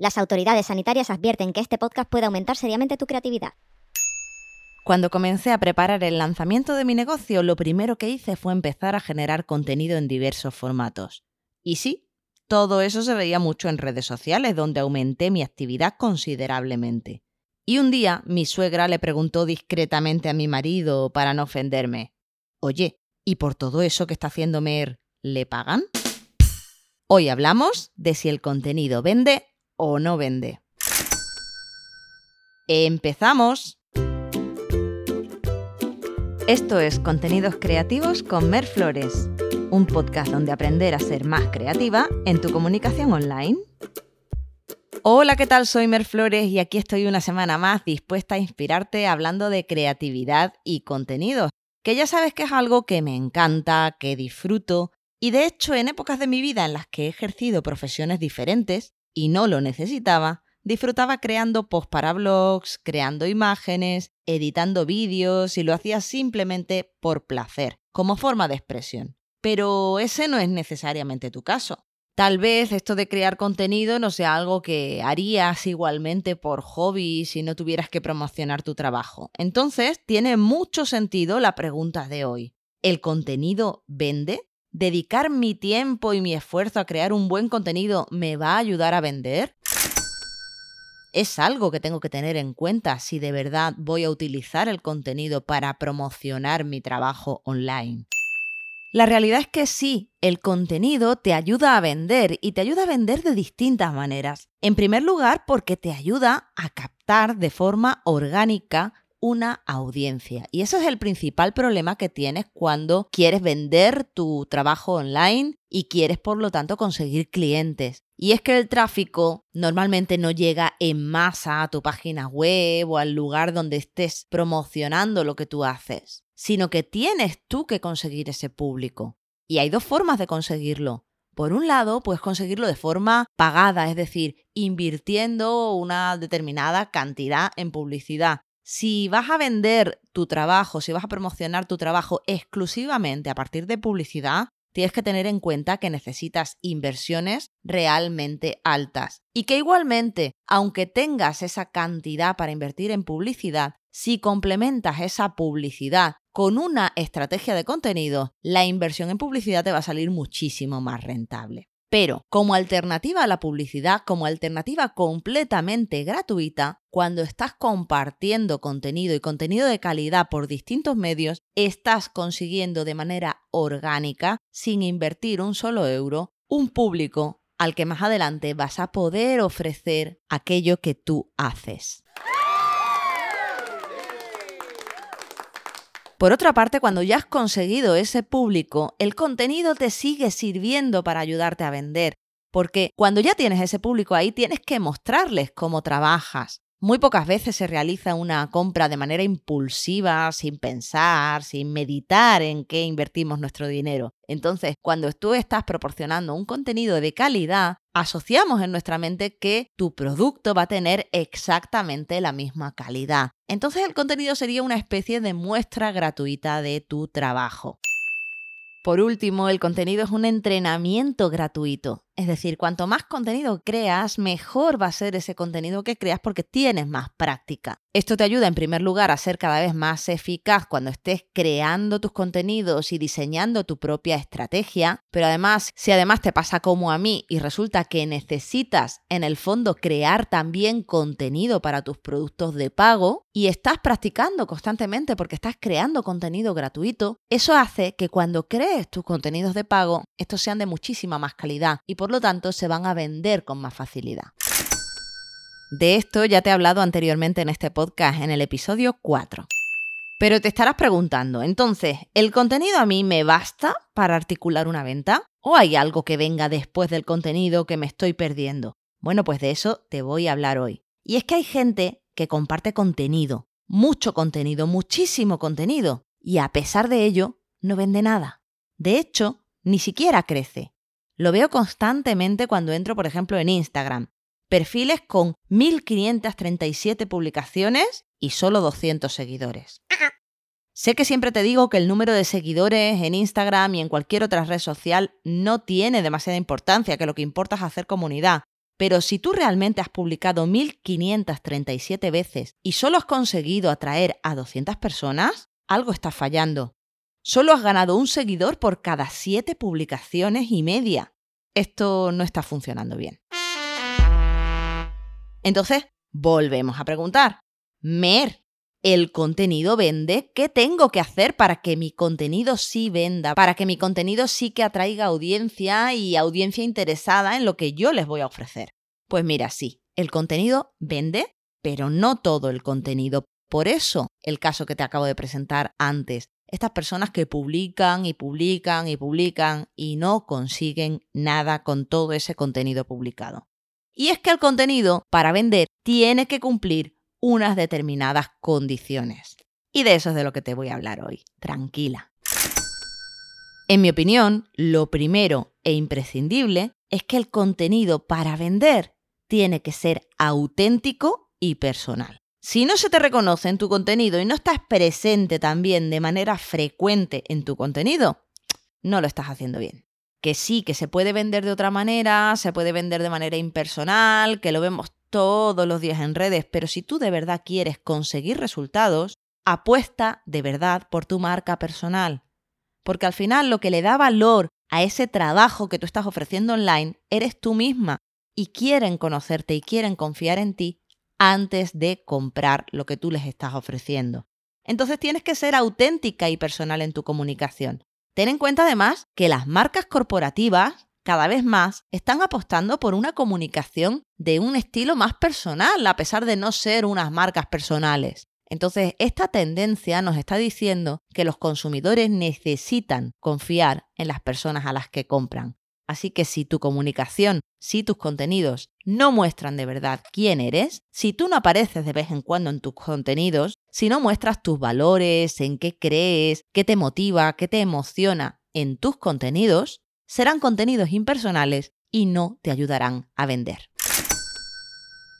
Las autoridades sanitarias advierten que este podcast puede aumentar seriamente tu creatividad. Cuando comencé a preparar el lanzamiento de mi negocio, lo primero que hice fue empezar a generar contenido en diversos formatos. Y sí, todo eso se veía mucho en redes sociales, donde aumenté mi actividad considerablemente. Y un día mi suegra le preguntó discretamente a mi marido, para no ofenderme, Oye, ¿y por todo eso que está haciendo Mer, le pagan? Hoy hablamos de si el contenido vende o no vende. ¡Empezamos! Esto es Contenidos Creativos con Mer Flores, un podcast donde aprender a ser más creativa en tu comunicación online. Hola, ¿qué tal? Soy Mer Flores y aquí estoy una semana más dispuesta a inspirarte hablando de creatividad y contenidos, que ya sabes que es algo que me encanta, que disfruto, y de hecho en épocas de mi vida en las que he ejercido profesiones diferentes, y no lo necesitaba, disfrutaba creando posts para blogs, creando imágenes, editando vídeos y lo hacía simplemente por placer, como forma de expresión. Pero ese no es necesariamente tu caso. Tal vez esto de crear contenido no sea algo que harías igualmente por hobby si no tuvieras que promocionar tu trabajo. Entonces, tiene mucho sentido la pregunta de hoy. ¿El contenido vende? ¿Dedicar mi tiempo y mi esfuerzo a crear un buen contenido me va a ayudar a vender? Es algo que tengo que tener en cuenta si de verdad voy a utilizar el contenido para promocionar mi trabajo online. La realidad es que sí, el contenido te ayuda a vender y te ayuda a vender de distintas maneras. En primer lugar, porque te ayuda a captar de forma orgánica una audiencia. Y eso es el principal problema que tienes cuando quieres vender tu trabajo online y quieres por lo tanto conseguir clientes. Y es que el tráfico normalmente no llega en masa a tu página web o al lugar donde estés promocionando lo que tú haces, sino que tienes tú que conseguir ese público. Y hay dos formas de conseguirlo. Por un lado, puedes conseguirlo de forma pagada, es decir, invirtiendo una determinada cantidad en publicidad. Si vas a vender tu trabajo, si vas a promocionar tu trabajo exclusivamente a partir de publicidad, tienes que tener en cuenta que necesitas inversiones realmente altas. Y que igualmente, aunque tengas esa cantidad para invertir en publicidad, si complementas esa publicidad con una estrategia de contenido, la inversión en publicidad te va a salir muchísimo más rentable. Pero como alternativa a la publicidad, como alternativa completamente gratuita, cuando estás compartiendo contenido y contenido de calidad por distintos medios, estás consiguiendo de manera orgánica, sin invertir un solo euro, un público al que más adelante vas a poder ofrecer aquello que tú haces. Por otra parte, cuando ya has conseguido ese público, el contenido te sigue sirviendo para ayudarte a vender, porque cuando ya tienes ese público ahí, tienes que mostrarles cómo trabajas. Muy pocas veces se realiza una compra de manera impulsiva, sin pensar, sin meditar en qué invertimos nuestro dinero. Entonces, cuando tú estás proporcionando un contenido de calidad, asociamos en nuestra mente que tu producto va a tener exactamente la misma calidad. Entonces el contenido sería una especie de muestra gratuita de tu trabajo. Por último, el contenido es un entrenamiento gratuito. Es decir, cuanto más contenido creas, mejor va a ser ese contenido que creas porque tienes más práctica. Esto te ayuda en primer lugar a ser cada vez más eficaz cuando estés creando tus contenidos y diseñando tu propia estrategia, pero además, si además te pasa como a mí y resulta que necesitas en el fondo crear también contenido para tus productos de pago y estás practicando constantemente porque estás creando contenido gratuito, eso hace que cuando crees tus contenidos de pago, estos sean de muchísima más calidad y por lo tanto se van a vender con más facilidad. De esto ya te he hablado anteriormente en este podcast, en el episodio 4. Pero te estarás preguntando, entonces, ¿el contenido a mí me basta para articular una venta? ¿O hay algo que venga después del contenido que me estoy perdiendo? Bueno, pues de eso te voy a hablar hoy. Y es que hay gente que comparte contenido, mucho contenido, muchísimo contenido, y a pesar de ello, no vende nada. De hecho, ni siquiera crece. Lo veo constantemente cuando entro, por ejemplo, en Instagram. Perfiles con 1537 publicaciones y solo 200 seguidores. Sé que siempre te digo que el número de seguidores en Instagram y en cualquier otra red social no tiene demasiada importancia, que lo que importa es hacer comunidad. Pero si tú realmente has publicado 1537 veces y solo has conseguido atraer a 200 personas, algo está fallando. Solo has ganado un seguidor por cada 7 publicaciones y media. Esto no está funcionando bien. Entonces, volvemos a preguntar. Mer, ¿el contenido vende? ¿Qué tengo que hacer para que mi contenido sí venda? Para que mi contenido sí que atraiga audiencia y audiencia interesada en lo que yo les voy a ofrecer. Pues mira, sí, el contenido vende, pero no todo el contenido. Por eso, el caso que te acabo de presentar antes, estas personas que publican y publican y publican y no consiguen nada con todo ese contenido publicado. Y es que el contenido, para vender, tiene que cumplir unas determinadas condiciones. Y de eso es de lo que te voy a hablar hoy. Tranquila. En mi opinión, lo primero e imprescindible es que el contenido para vender tiene que ser auténtico y personal. Si no se te reconoce en tu contenido y no estás presente también de manera frecuente en tu contenido, no lo estás haciendo bien que sí, que se puede vender de otra manera, se puede vender de manera impersonal, que lo vemos todos los días en redes, pero si tú de verdad quieres conseguir resultados, apuesta de verdad por tu marca personal. Porque al final lo que le da valor a ese trabajo que tú estás ofreciendo online eres tú misma y quieren conocerte y quieren confiar en ti antes de comprar lo que tú les estás ofreciendo. Entonces tienes que ser auténtica y personal en tu comunicación. Ten en cuenta además que las marcas corporativas cada vez más están apostando por una comunicación de un estilo más personal, a pesar de no ser unas marcas personales. Entonces, esta tendencia nos está diciendo que los consumidores necesitan confiar en las personas a las que compran. Así que si tu comunicación, si tus contenidos no muestran de verdad quién eres, si tú no apareces de vez en cuando en tus contenidos, si no muestras tus valores, en qué crees, qué te motiva, qué te emociona en tus contenidos, serán contenidos impersonales y no te ayudarán a vender.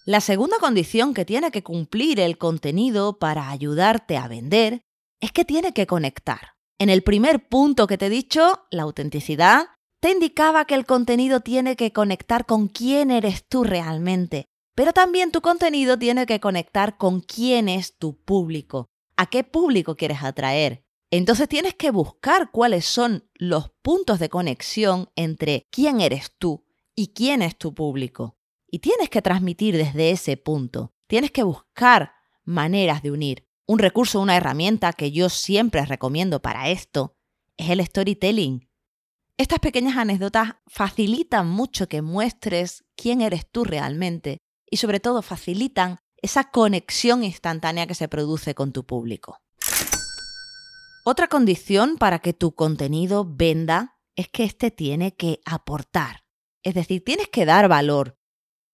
La segunda condición que tiene que cumplir el contenido para ayudarte a vender es que tiene que conectar. En el primer punto que te he dicho, la autenticidad, te indicaba que el contenido tiene que conectar con quién eres tú realmente, pero también tu contenido tiene que conectar con quién es tu público, a qué público quieres atraer. Entonces tienes que buscar cuáles son los puntos de conexión entre quién eres tú y quién es tu público. Y tienes que transmitir desde ese punto. Tienes que buscar maneras de unir. Un recurso, una herramienta que yo siempre recomiendo para esto es el storytelling. Estas pequeñas anécdotas facilitan mucho que muestres quién eres tú realmente y sobre todo facilitan esa conexión instantánea que se produce con tu público. Otra condición para que tu contenido venda es que éste tiene que aportar, es decir, tienes que dar valor.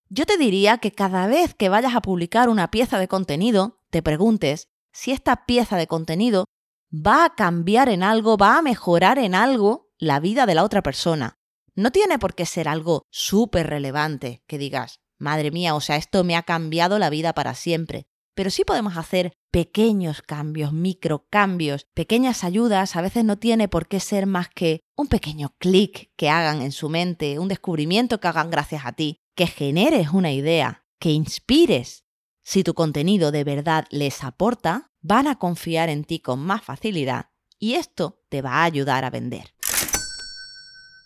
Yo te diría que cada vez que vayas a publicar una pieza de contenido, te preguntes si esta pieza de contenido va a cambiar en algo, va a mejorar en algo la vida de la otra persona. No tiene por qué ser algo súper relevante que digas, madre mía, o sea, esto me ha cambiado la vida para siempre. Pero sí podemos hacer pequeños cambios, microcambios, pequeñas ayudas. A veces no tiene por qué ser más que un pequeño clic que hagan en su mente, un descubrimiento que hagan gracias a ti, que generes una idea, que inspires. Si tu contenido de verdad les aporta, van a confiar en ti con más facilidad y esto te va a ayudar a vender.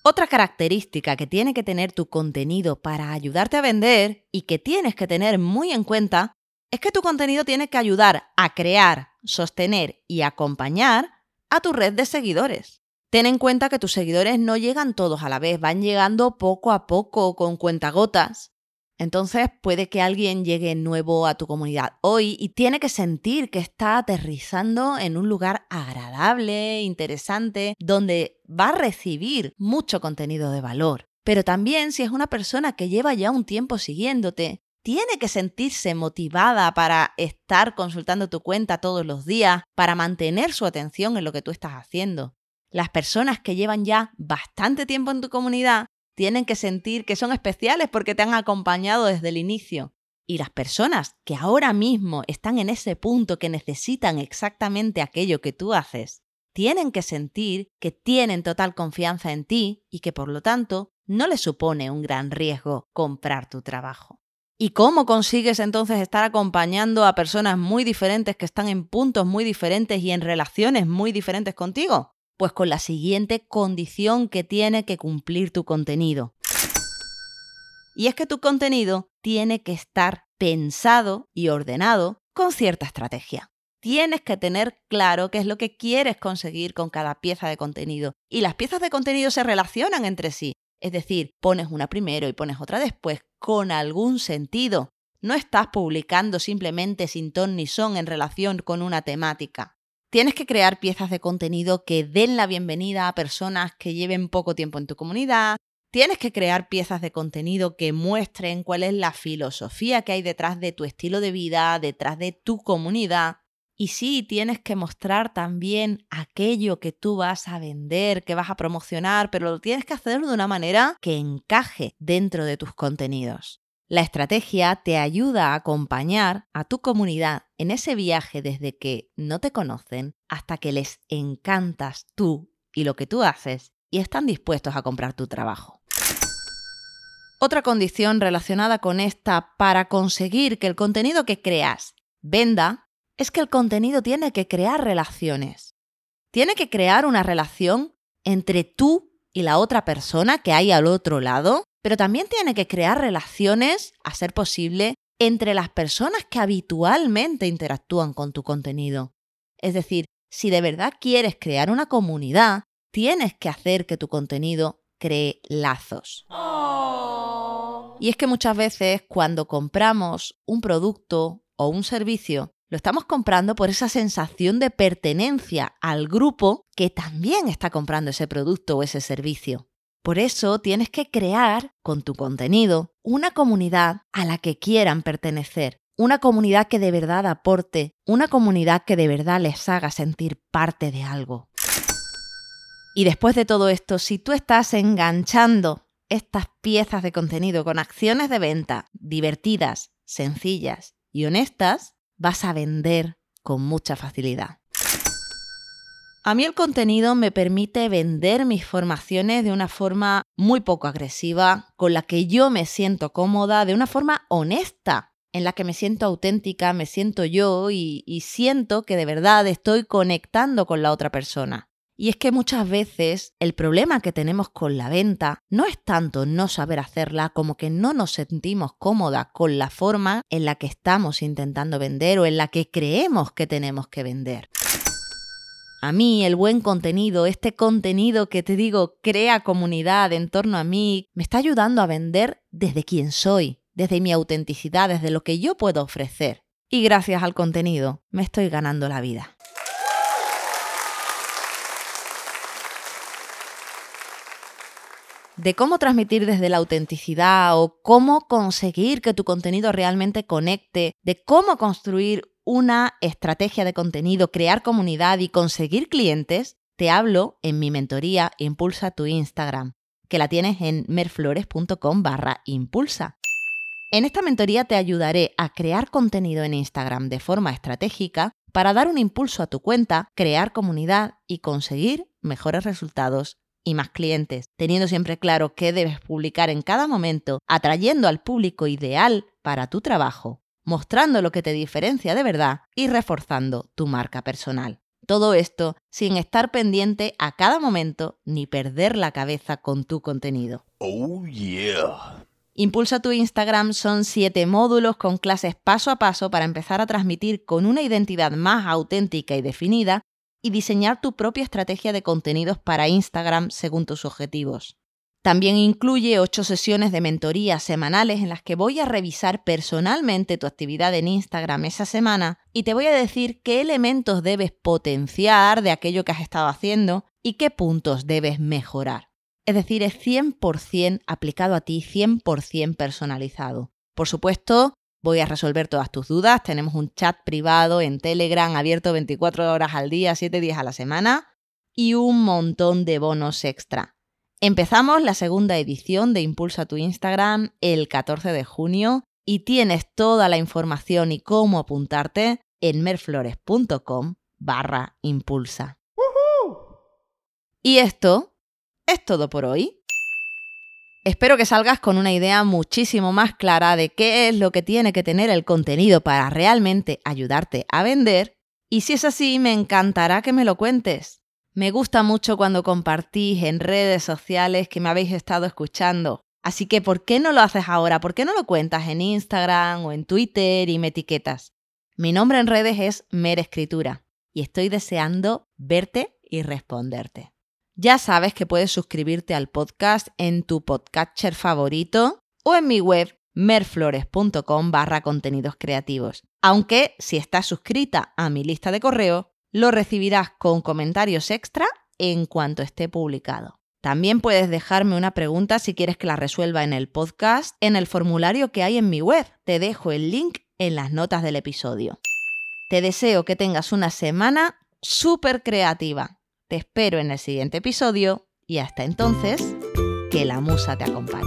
Otra característica que tiene que tener tu contenido para ayudarte a vender y que tienes que tener muy en cuenta es que tu contenido tiene que ayudar a crear, sostener y acompañar a tu red de seguidores. Ten en cuenta que tus seguidores no llegan todos a la vez, van llegando poco a poco con cuentagotas entonces puede que alguien llegue nuevo a tu comunidad hoy y tiene que sentir que está aterrizando en un lugar agradable, interesante, donde va a recibir mucho contenido de valor. Pero también si es una persona que lleva ya un tiempo siguiéndote, tiene que sentirse motivada para estar consultando tu cuenta todos los días, para mantener su atención en lo que tú estás haciendo. Las personas que llevan ya bastante tiempo en tu comunidad tienen que sentir que son especiales porque te han acompañado desde el inicio. Y las personas que ahora mismo están en ese punto que necesitan exactamente aquello que tú haces, tienen que sentir que tienen total confianza en ti y que por lo tanto no le supone un gran riesgo comprar tu trabajo. ¿Y cómo consigues entonces estar acompañando a personas muy diferentes que están en puntos muy diferentes y en relaciones muy diferentes contigo? Pues con la siguiente condición que tiene que cumplir tu contenido. Y es que tu contenido tiene que estar pensado y ordenado con cierta estrategia. Tienes que tener claro qué es lo que quieres conseguir con cada pieza de contenido. Y las piezas de contenido se relacionan entre sí. Es decir, pones una primero y pones otra después con algún sentido. No estás publicando simplemente sin ton ni son en relación con una temática. Tienes que crear piezas de contenido que den la bienvenida a personas que lleven poco tiempo en tu comunidad, Tienes que crear piezas de contenido que muestren cuál es la filosofía que hay detrás de tu estilo de vida, detrás de tu comunidad. Y sí, tienes que mostrar también aquello que tú vas a vender, que vas a promocionar, pero lo tienes que hacer de una manera que encaje dentro de tus contenidos. La estrategia te ayuda a acompañar a tu comunidad en ese viaje desde que no te conocen hasta que les encantas tú y lo que tú haces y están dispuestos a comprar tu trabajo. Otra condición relacionada con esta para conseguir que el contenido que creas venda es que el contenido tiene que crear relaciones. Tiene que crear una relación entre tú y la otra persona que hay al otro lado, pero también tiene que crear relaciones, a ser posible, entre las personas que habitualmente interactúan con tu contenido. Es decir, si de verdad quieres crear una comunidad, tienes que hacer que tu contenido cree lazos. Y es que muchas veces cuando compramos un producto o un servicio, lo estamos comprando por esa sensación de pertenencia al grupo que también está comprando ese producto o ese servicio. Por eso tienes que crear con tu contenido una comunidad a la que quieran pertenecer, una comunidad que de verdad aporte, una comunidad que de verdad les haga sentir parte de algo. Y después de todo esto, si tú estás enganchando estas piezas de contenido con acciones de venta divertidas, sencillas y honestas, vas a vender con mucha facilidad. A mí el contenido me permite vender mis formaciones de una forma muy poco agresiva, con la que yo me siento cómoda, de una forma honesta, en la que me siento auténtica, me siento yo y, siento que de verdad estoy conectando con la otra persona. Y es que muchas veces el problema que tenemos con la venta no es tanto no saber hacerla como que no nos sentimos cómoda con la forma en la que estamos intentando vender o en la que creemos que tenemos que vender. A mí el buen contenido, este contenido que te digo crea comunidad en torno a mí, me está ayudando a vender desde quien soy, desde mi autenticidad, desde lo que yo puedo ofrecer. Y gracias al contenido me estoy ganando la vida. De cómo transmitir desde la autenticidad o cómo conseguir que tu contenido realmente conecte, de cómo construir una estrategia de contenido, crear comunidad y conseguir clientes, te hablo en mi mentoría Impulsa tu Instagram, que la tienes en merflores.com barra impulsa. En esta mentoría te ayudaré a crear contenido en Instagram de forma estratégica para dar un impulso a tu cuenta, crear comunidad y conseguir mejores resultados y más clientes, teniendo siempre claro qué debes publicar en cada momento, atrayendo al público ideal para tu trabajo, mostrando lo que te diferencia de verdad y reforzando tu marca personal. Todo esto sin estar pendiente a cada momento ni perder la cabeza con tu contenido. Oh yeah. Impulsa tu Instagram son siete módulos con clases paso a paso para empezar a transmitir con una identidad más auténtica y definida y diseñar tu propia estrategia de contenidos para Instagram según tus objetivos. También incluye ocho sesiones de mentoría semanales en las que voy a revisar personalmente tu actividad en Instagram esa semana y te voy a decir qué elementos debes potenciar de aquello que has estado haciendo y qué puntos debes mejorar. Es decir, es 100% aplicado a ti, 100% personalizado. Por supuesto, Voy a resolver todas tus dudas. Tenemos un chat privado en Telegram abierto 24 horas al día, 7 días a la semana y un montón de bonos extra. Empezamos la segunda edición de Impulsa tu Instagram el 14 de junio y tienes toda la información y cómo apuntarte en merflores.com barra impulsa. Y esto es todo por hoy. Espero que salgas con una idea muchísimo más clara de qué es lo que tiene que tener el contenido para realmente ayudarte a vender y si es así me encantará que me lo cuentes. Me gusta mucho cuando compartís en redes sociales que me habéis estado escuchando. Así que, ¿por qué no lo haces ahora? ¿Por qué no lo cuentas en Instagram o en Twitter y me etiquetas? Mi nombre en redes es Mer Escritura y estoy deseando verte y responderte. Ya sabes que puedes suscribirte al podcast en tu podcatcher favorito o en mi web merflores.com barra contenidos creativos. Aunque si estás suscrita a mi lista de correo, lo recibirás con comentarios extra en cuanto esté publicado. También puedes dejarme una pregunta si quieres que la resuelva en el podcast en el formulario que hay en mi web. Te dejo el link en las notas del episodio. Te deseo que tengas una semana súper creativa. Te espero en el siguiente episodio y hasta entonces, que la musa te acompañe.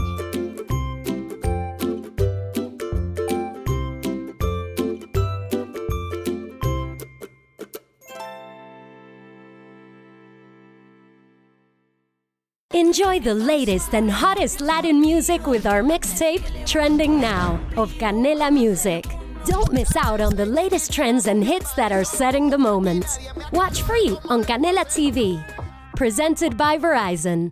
Enjoy the latest and hottest Latin music with our mixtape, Trending Now, of Canela Music. Don't miss out on the latest trends and hits that are setting the moment. Watch free on Canela TV. Presented by Verizon.